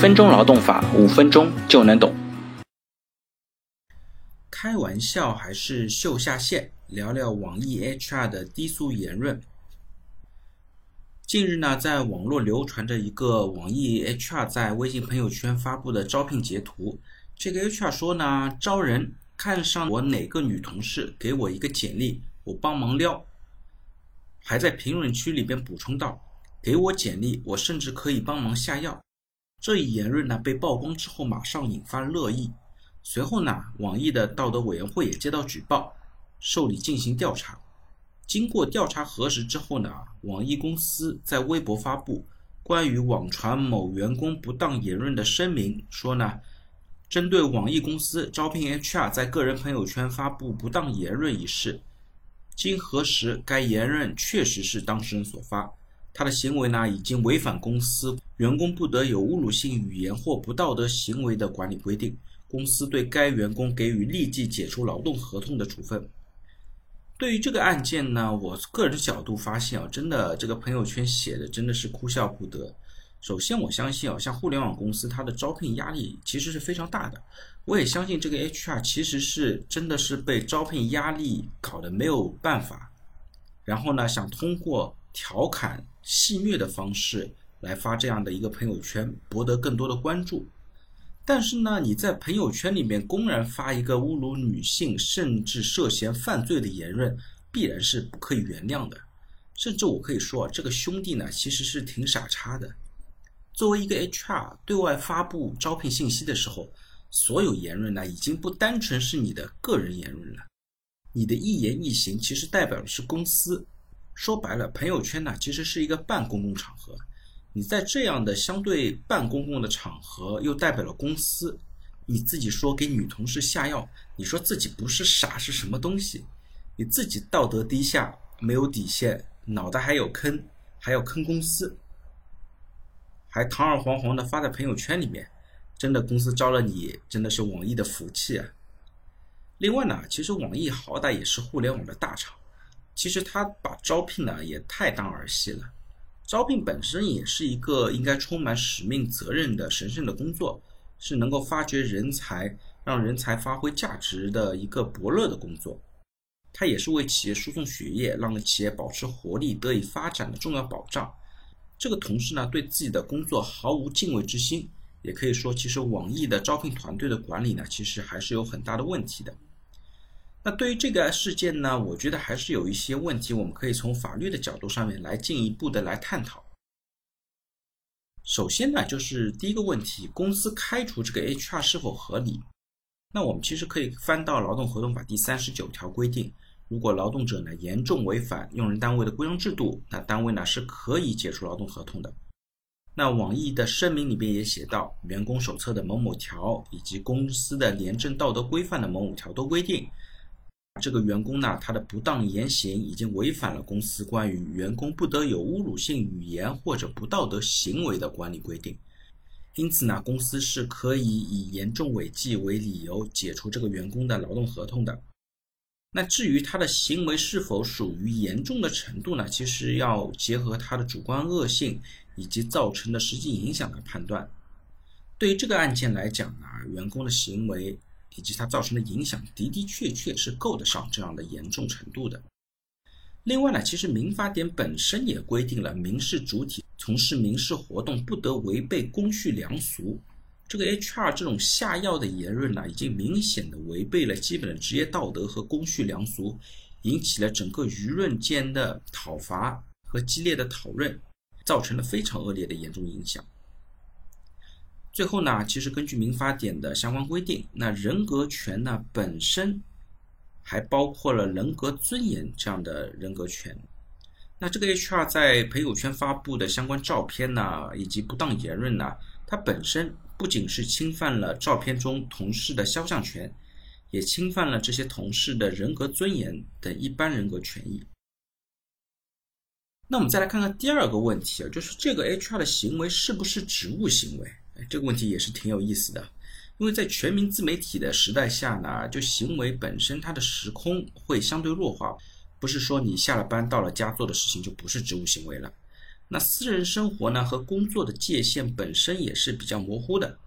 分钟劳动法，五分钟就能懂。开玩笑还是秀下限？聊聊网易 HR 的低俗言论。近日呢，在网络流传着一个网易 HR 在微信朋友圈发布的招聘截图。这个 HR 说呢，招人看上我哪个女同事，给我一个简历，我帮忙撩。还在评论区里边补充道，给我简历，我甚至可以帮忙下药。这一言论呢，被曝光之后，马上引发热议。随后呢，网易的道德委员会也接到举报，受理进行调查。经过调查核实之后呢，网易公司在微博发布关于网传某员工不当言论的声明，说呢，针对网易公司招聘 HR 在个人朋友圈发布不当言论一事，经核实，该言论确实是当事人所发，他的行为呢已经违反公司员工不得有侮辱性语言或不道德行为的管理规定。公司对该员工给予立即解除劳动合同的处分。对于这个案件呢，我个人的角度发现啊，真的这个朋友圈写的真的是哭笑不得。首先，我相信啊，像互联网公司，它的招聘压力其实是非常大的。我也相信这个 HR 其实是真的是被招聘压力搞得没有办法，然后呢，想通过调侃戏谑的方式来发这样的一个朋友圈，博得更多的关注。但是呢，你在朋友圈里面公然发一个侮辱女性，甚至涉嫌犯罪的言论，必然是不可以原谅的。甚至我可以说，这个兄弟呢，其实是挺傻叉的。作为一个 HR，对外发布招聘信息的时候，所有言论呢，已经不单纯是你的个人言论了。你的一言一行，其实代表的是公司。说白了，朋友圈呢，其实是一个半公共场合。你在这样的相对半公共的场合，又代表了公司，你自己说给女同事下药，你说自己不是傻是什么东西？你自己道德低下，没有底线，脑袋还有坑，还要坑公司，还堂而皇皇的发在朋友圈里面，真的公司招了你，真的是网易的福气啊！另外呢，其实网易好歹也是互联网的大厂，其实他把招聘呢也太当儿戏了。招聘本身也是一个应该充满使命责任的神圣的工作，是能够发掘人才、让人才发挥价值的一个伯乐的工作。它也是为企业输送血液、让企业保持活力、得以发展的重要保障。这个同事呢，对自己的工作毫无敬畏之心，也可以说，其实网易的招聘团队的管理呢，其实还是有很大的问题的。那对于这个事件呢，我觉得还是有一些问题，我们可以从法律的角度上面来进一步的来探讨。首先呢，就是第一个问题，公司开除这个 HR 是否合理？那我们其实可以翻到劳动合同法第三十九条规定，如果劳动者呢严重违反用人单位的规章制度，那单位呢是可以解除劳动合同的。那网易的声明里边也写到，员工手册的某某条以及公司的廉政道德规范的某某条都规定。这个员工呢，他的不当言行已经违反了公司关于员工不得有侮辱性语言或者不道德行为的管理规定，因此呢，公司是可以以严重违纪为理由解除这个员工的劳动合同的。那至于他的行为是否属于严重的程度呢？其实要结合他的主观恶性以及造成的实际影响来判断。对于这个案件来讲呢，员工的行为。以及它造成的影响的的确确是够得上这样的严重程度的。另外呢，其实民法典本身也规定了民事主体从事民事活动不得违背公序良俗。这个 HR 这种下药的言论呢，已经明显的违背了基本的职业道德和公序良俗，引起了整个舆论间的讨伐和激烈的讨论，造成了非常恶劣的严重影响。最后呢，其实根据民法典的相关规定，那人格权呢本身还包括了人格尊严这样的人格权。那这个 HR 在朋友圈发布的相关照片呢，以及不当言论呢，它本身不仅是侵犯了照片中同事的肖像权，也侵犯了这些同事的人格尊严等一般人格权益。那我们再来看看第二个问题啊，就是这个 HR 的行为是不是职务行为？这个问题也是挺有意思的，因为在全民自媒体的时代下呢，就行为本身它的时空会相对弱化，不是说你下了班到了家做的事情就不是职务行为了。那私人生活呢和工作的界限本身也是比较模糊的。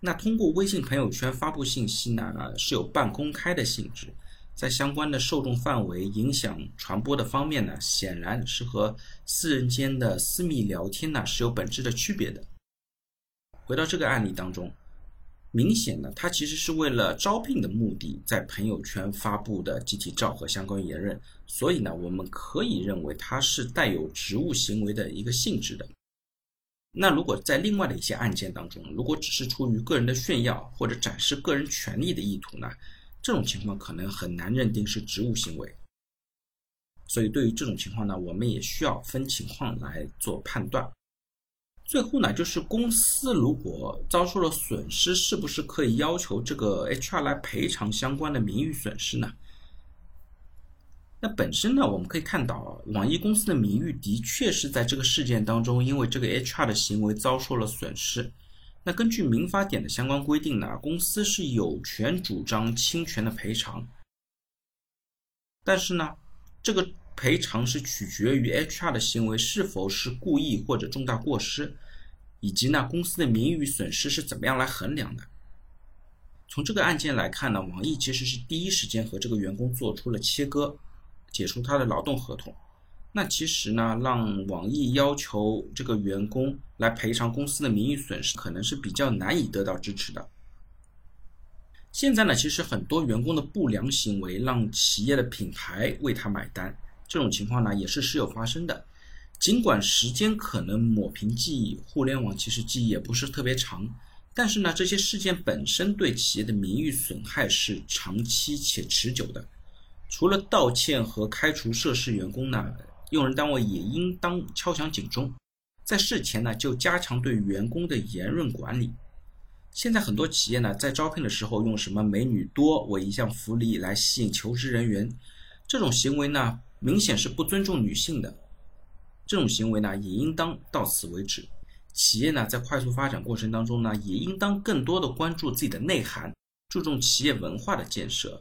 那通过微信朋友圈发布信息呢，是有半公开的性质，在相关的受众范围、影响传播的方面呢，显然是和私人间的私密聊天呢是有本质的区别的。回到这个案例当中，明显呢，他其实是为了招聘的目的，在朋友圈发布的集体照和相关言论，所以呢，我们可以认为它是带有职务行为的一个性质的。那如果在另外的一些案件当中，如果只是出于个人的炫耀或者展示个人权利的意图呢，这种情况可能很难认定是职务行为。所以对于这种情况呢，我们也需要分情况来做判断。最后呢，就是公司如果遭受了损失，是不是可以要求这个 HR 来赔偿相关的名誉损失呢？那本身呢，我们可以看到，网易公司的名誉的确是在这个事件当中，因为这个 HR 的行为遭受了损失。那根据民法典的相关规定呢，公司是有权主张侵权的赔偿。但是呢，这个赔偿是取决于 HR 的行为是否是故意或者重大过失，以及呢公司的名誉损失是怎么样来衡量的。从这个案件来看呢，网易其实是第一时间和这个员工做出了切割。解除他的劳动合同，那其实呢，让网易要求这个员工来赔偿公司的名誉损失，可能是比较难以得到支持的。现在呢，其实很多员工的不良行为让企业的品牌为他买单，这种情况呢也是时有发生的。尽管时间可能抹平记忆，互联网其实记忆也不是特别长，但是呢，这些事件本身对企业的名誉损害是长期且持久的。除了道歉和开除涉事员工呢，用人单位也应当敲响警钟，在事前呢就加强对员工的言论管理。现在很多企业呢在招聘的时候用什么美女多为一项福利来吸引求职人员，这种行为呢明显是不尊重女性的。这种行为呢也应当到此为止。企业呢在快速发展过程当中呢也应当更多的关注自己的内涵，注重企业文化的建设。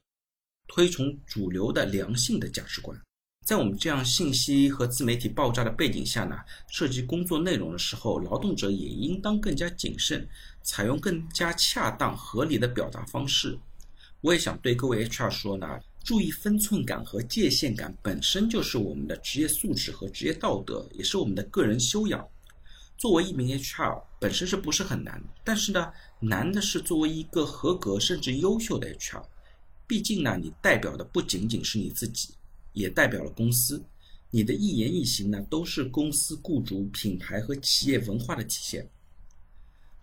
推崇主流的良性的价值观，在我们这样信息和自媒体爆炸的背景下呢，设计工作内容的时候，劳动者也应当更加谨慎，采用更加恰当合理的表达方式。我也想对各位 HR 说呢，注意分寸感和界限感本身就是我们的职业素质和职业道德，也是我们的个人修养。作为一名 HR 本身是不是很难？但是呢，难的是作为一个合格甚至优秀的 HR。毕竟呢，你代表的不仅仅是你自己，也代表了公司。你的一言一行呢，都是公司雇主品牌和企业文化的体现。